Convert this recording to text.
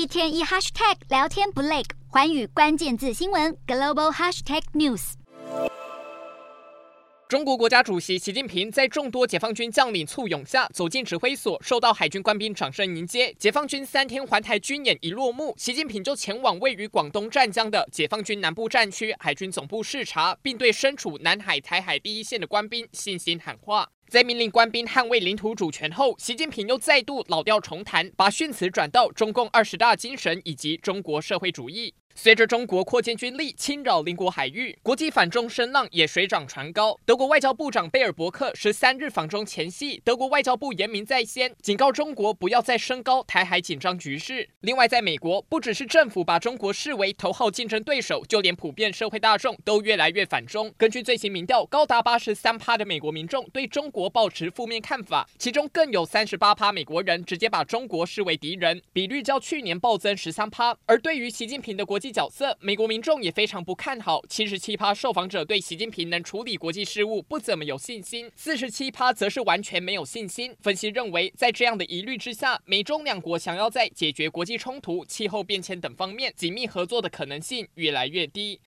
一天一 hashtag 聊天不累，环宇关键字新闻 global hashtag news。中国国家主席习近平在众多解放军将领簇拥下走进指挥所，受到海军官兵掌声迎接。解放军三天环台军演一落幕，习近平就前往位于广东湛江的解放军南部战区海军总部视察，并对身处南海、台海第一线的官兵信心喊话。在命令官兵捍卫领土主权后，习近平又再度老调重弹，把训词转到中共二十大精神以及中国社会主义。随着中国扩建军力，侵扰邻国海域，国际反中声浪也水涨船高。德国外交部长贝尔伯克十三日访中前夕，德国外交部严明在先，警告中国不要再升高台海紧张局势。另外，在美国，不只是政府把中国视为头号竞争对手，就连普遍社会大众都越来越反中。根据最新民调，高达八十三趴的美国民众对中国抱持负面看法，其中更有三十八趴美国人直接把中国视为敌人，比率较去年暴增十三趴。而对于习近平的国际角色，美国民众也非常不看好。七十七趴受访者对习近平能处理国际事务不怎么有信心，四十七趴则是完全没有信心。分析认为，在这样的疑虑之下，美中两国想要在解决国际冲突、气候变迁等方面紧密合作的可能性越来越低。